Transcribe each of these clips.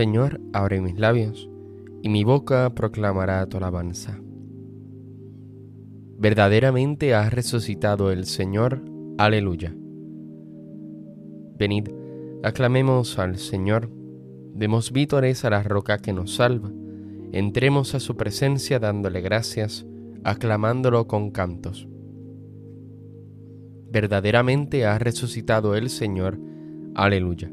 Señor, abre mis labios, y mi boca proclamará tu alabanza. Verdaderamente ha resucitado el Señor. Aleluya. Venid, aclamemos al Señor, demos vítores a la roca que nos salva, entremos a su presencia dándole gracias, aclamándolo con cantos. Verdaderamente ha resucitado el Señor. Aleluya.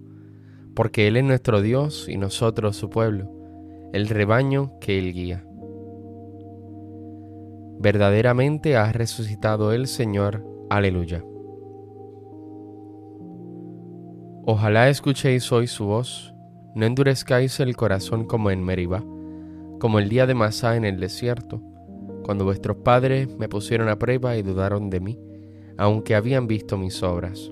porque Él es nuestro Dios y nosotros su pueblo, el rebaño que Él guía. Verdaderamente ha resucitado el Señor, aleluya. Ojalá escuchéis hoy su voz, no endurezcáis el corazón como en Meribá, como el día de Masá en el desierto, cuando vuestros padres me pusieron a prueba y dudaron de mí, aunque habían visto mis obras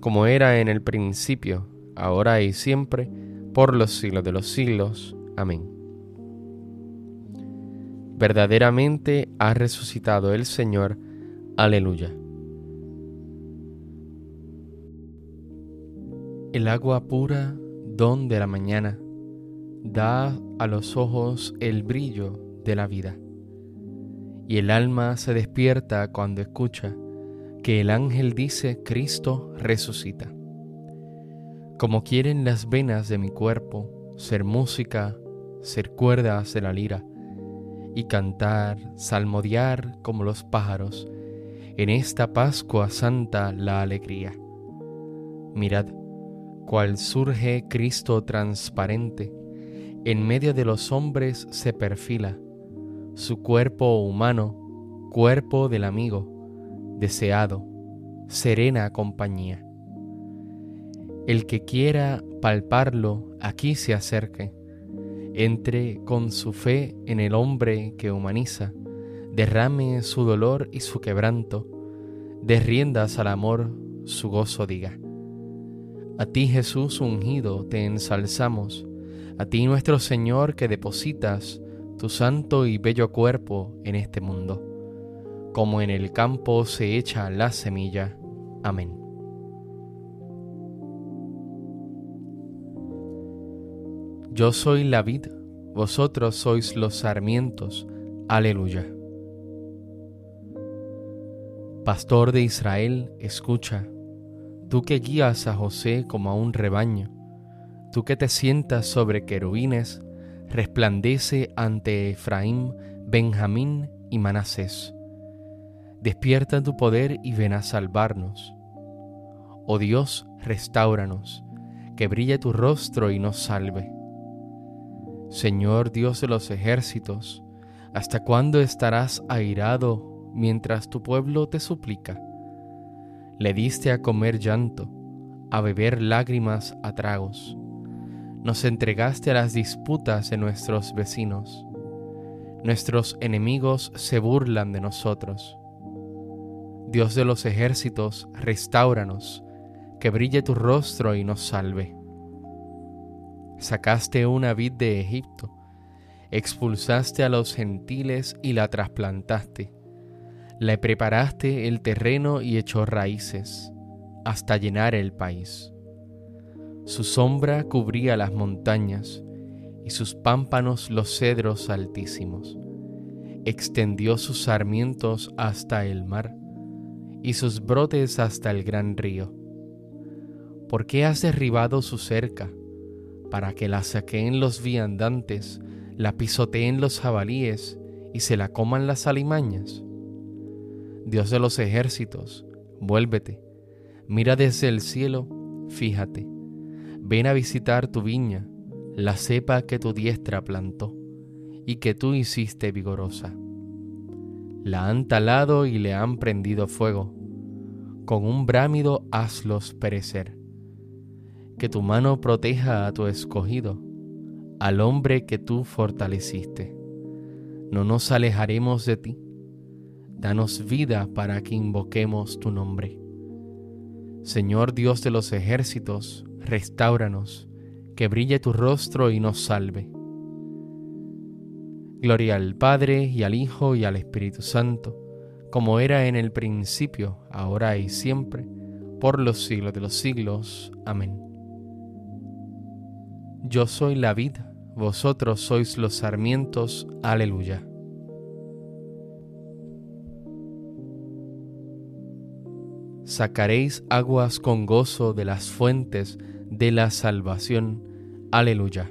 como era en el principio, ahora y siempre, por los siglos de los siglos. Amén. Verdaderamente ha resucitado el Señor. Aleluya. El agua pura, don de la mañana, da a los ojos el brillo de la vida, y el alma se despierta cuando escucha que el ángel dice Cristo resucita. Como quieren las venas de mi cuerpo ser música, ser cuerdas de la lira, y cantar, salmodiar como los pájaros, en esta Pascua Santa la alegría. Mirad, cual surge Cristo transparente, en medio de los hombres se perfila, su cuerpo humano, cuerpo del amigo, deseado, serena compañía. El que quiera palparlo, aquí se acerque, entre con su fe en el hombre que humaniza, derrame su dolor y su quebranto, de riendas al amor su gozo diga. A ti Jesús ungido te ensalzamos, a ti nuestro Señor que depositas tu santo y bello cuerpo en este mundo como en el campo se echa la semilla. Amén. Yo soy la vid, vosotros sois los sarmientos. Aleluya. Pastor de Israel, escucha, tú que guías a José como a un rebaño, tú que te sientas sobre querubines, resplandece ante Efraín, Benjamín y Manasés. Despierta tu poder y ven a salvarnos. Oh Dios, restauranos, que brille tu rostro y nos salve. Señor Dios de los ejércitos, ¿hasta cuándo estarás airado mientras tu pueblo te suplica? Le diste a comer llanto, a beber lágrimas a tragos. Nos entregaste a las disputas de nuestros vecinos. Nuestros enemigos se burlan de nosotros. Dios de los ejércitos, restauranos, que brille tu rostro y nos salve. Sacaste una vid de Egipto, expulsaste a los gentiles y la trasplantaste. Le preparaste el terreno y echó raíces hasta llenar el país. Su sombra cubría las montañas y sus pámpanos los cedros altísimos. Extendió sus sarmientos hasta el mar y sus brotes hasta el gran río. ¿Por qué has derribado su cerca? Para que la saqueen los viandantes, la pisoteen los jabalíes y se la coman las alimañas. Dios de los ejércitos, vuélvete, mira desde el cielo, fíjate, ven a visitar tu viña, la cepa que tu diestra plantó y que tú hiciste vigorosa. La han talado y le han prendido fuego, con un brámido hazlos perecer. Que tu mano proteja a tu escogido, al hombre que tú fortaleciste. No nos alejaremos de ti. Danos vida para que invoquemos tu nombre. Señor Dios de los ejércitos, restauranos, que brille tu rostro y nos salve. Gloria al Padre y al Hijo y al Espíritu Santo, como era en el principio, ahora y siempre, por los siglos de los siglos. Amén. Yo soy la vida, vosotros sois los sarmientos. Aleluya. sacaréis aguas con gozo de las fuentes de la salvación. Aleluya.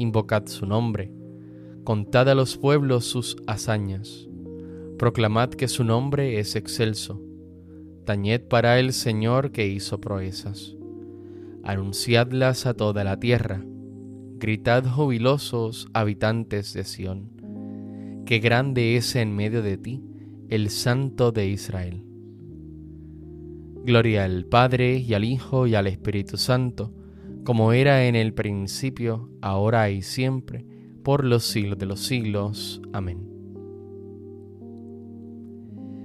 invocad su nombre, contad a los pueblos sus hazañas, proclamad que su nombre es excelso, tañed para el Señor que hizo proezas, anunciadlas a toda la tierra, gritad jubilosos habitantes de Sión, que grande es en medio de ti el Santo de Israel. Gloria al Padre y al Hijo y al Espíritu Santo, como era en el principio, ahora y siempre, por los siglos de los siglos. Amén.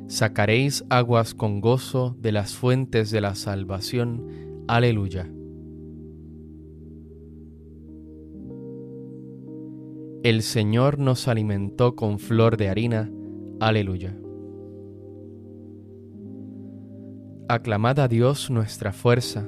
Sacaréis aguas con gozo de las fuentes de la salvación. Aleluya. El Señor nos alimentó con flor de harina. Aleluya. Aclamad a Dios nuestra fuerza,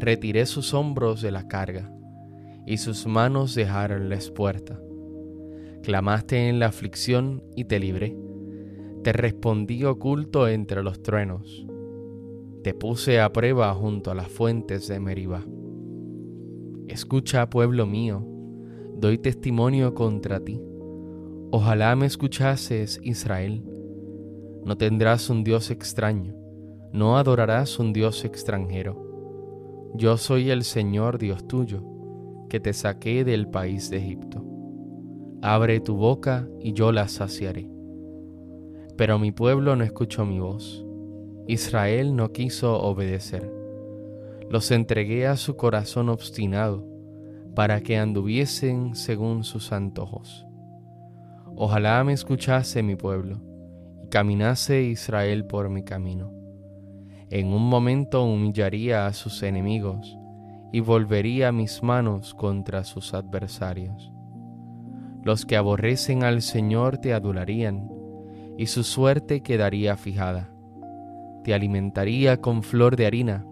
Retiré sus hombros de la carga, y sus manos dejaron la espuerta. Clamaste en la aflicción y te libré. Te respondí oculto entre los truenos. Te puse a prueba junto a las fuentes de Meribá. Escucha, pueblo mío, doy testimonio contra ti. Ojalá me escuchases, Israel. No tendrás un Dios extraño no adorarás un Dios extranjero. Yo soy el Señor Dios tuyo, que te saqué del país de Egipto. Abre tu boca y yo la saciaré. Pero mi pueblo no escuchó mi voz. Israel no quiso obedecer. Los entregué a su corazón obstinado para que anduviesen según sus antojos. Ojalá me escuchase mi pueblo y caminase Israel por mi camino. En un momento humillaría a sus enemigos y volvería mis manos contra sus adversarios. Los que aborrecen al Señor te adularían y su suerte quedaría fijada. Te alimentaría con flor de harina,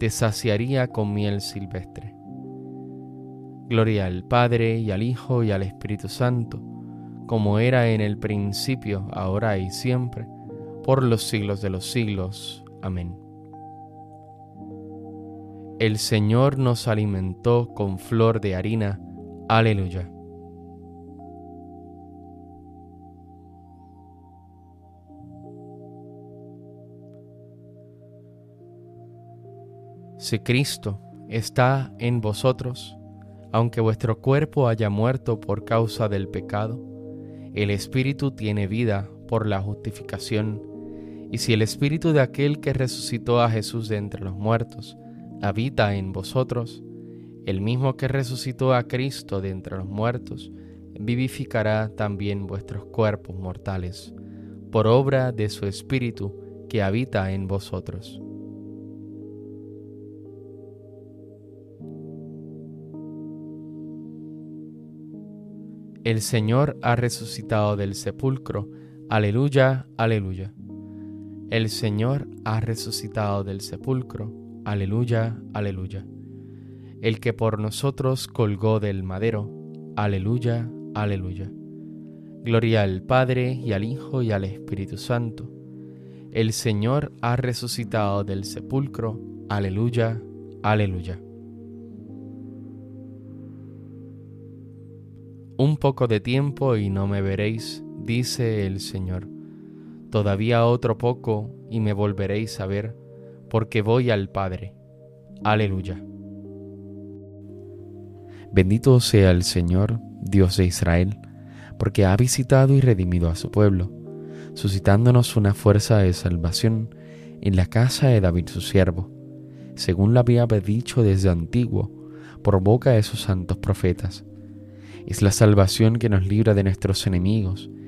te saciaría con miel silvestre. Gloria al Padre y al Hijo y al Espíritu Santo, como era en el principio, ahora y siempre, por los siglos de los siglos. Amén. El Señor nos alimentó con flor de harina. Aleluya. Si Cristo está en vosotros, aunque vuestro cuerpo haya muerto por causa del pecado, el Espíritu tiene vida por la justificación, y si el Espíritu de aquel que resucitó a Jesús de entre los muertos habita en vosotros, el mismo que resucitó a Cristo de entre los muertos, vivificará también vuestros cuerpos mortales, por obra de su Espíritu que habita en vosotros. El Señor ha resucitado del sepulcro. Aleluya, aleluya. El Señor ha resucitado del sepulcro. Aleluya, aleluya. El que por nosotros colgó del madero. Aleluya, aleluya. Gloria al Padre y al Hijo y al Espíritu Santo. El Señor ha resucitado del sepulcro. Aleluya, aleluya. Un poco de tiempo y no me veréis, dice el Señor. Todavía otro poco y me volveréis a ver, porque voy al Padre. Aleluya. Bendito sea el Señor, Dios de Israel, porque ha visitado y redimido a su pueblo, suscitándonos una fuerza de salvación en la casa de David su siervo, según lo había dicho desde antiguo, por boca de sus santos profetas es la salvación que nos libra de nuestros enemigos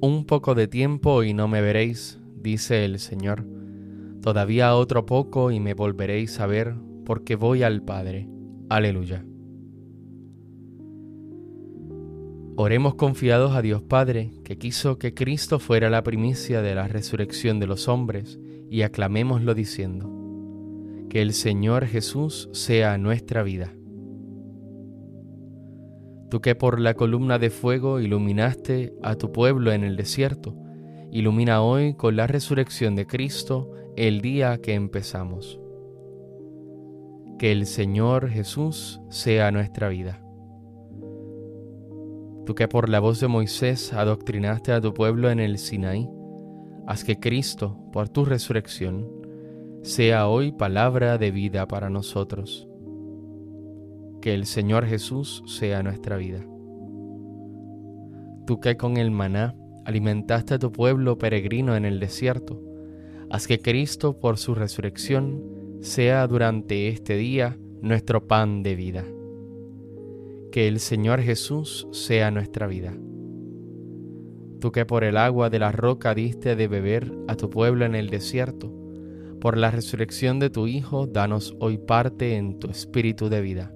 Un poco de tiempo y no me veréis, dice el Señor. Todavía otro poco y me volveréis a ver, porque voy al Padre. Aleluya. Oremos confiados a Dios Padre, que quiso que Cristo fuera la primicia de la resurrección de los hombres, y aclamémoslo diciendo, que el Señor Jesús sea nuestra vida. Tú que por la columna de fuego iluminaste a tu pueblo en el desierto, ilumina hoy con la resurrección de Cristo el día que empezamos. Que el Señor Jesús sea nuestra vida. Tú que por la voz de Moisés adoctrinaste a tu pueblo en el Sinaí, haz que Cristo, por tu resurrección, sea hoy palabra de vida para nosotros que el Señor Jesús sea nuestra vida. Tú que con el maná alimentaste a tu pueblo peregrino en el desierto, haz que Cristo por su resurrección sea durante este día nuestro pan de vida. Que el Señor Jesús sea nuestra vida. Tú que por el agua de la roca diste de beber a tu pueblo en el desierto, por la resurrección de tu Hijo, danos hoy parte en tu espíritu de vida.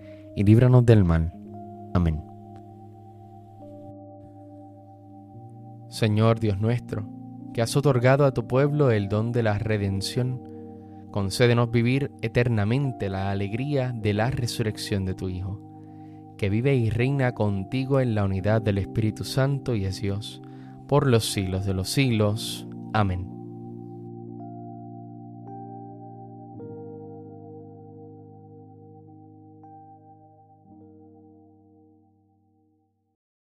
y líbranos del mal. Amén. Señor Dios nuestro, que has otorgado a tu pueblo el don de la redención, concédenos vivir eternamente la alegría de la resurrección de tu Hijo, que vive y reina contigo en la unidad del Espíritu Santo y es Dios, por los siglos de los siglos. Amén.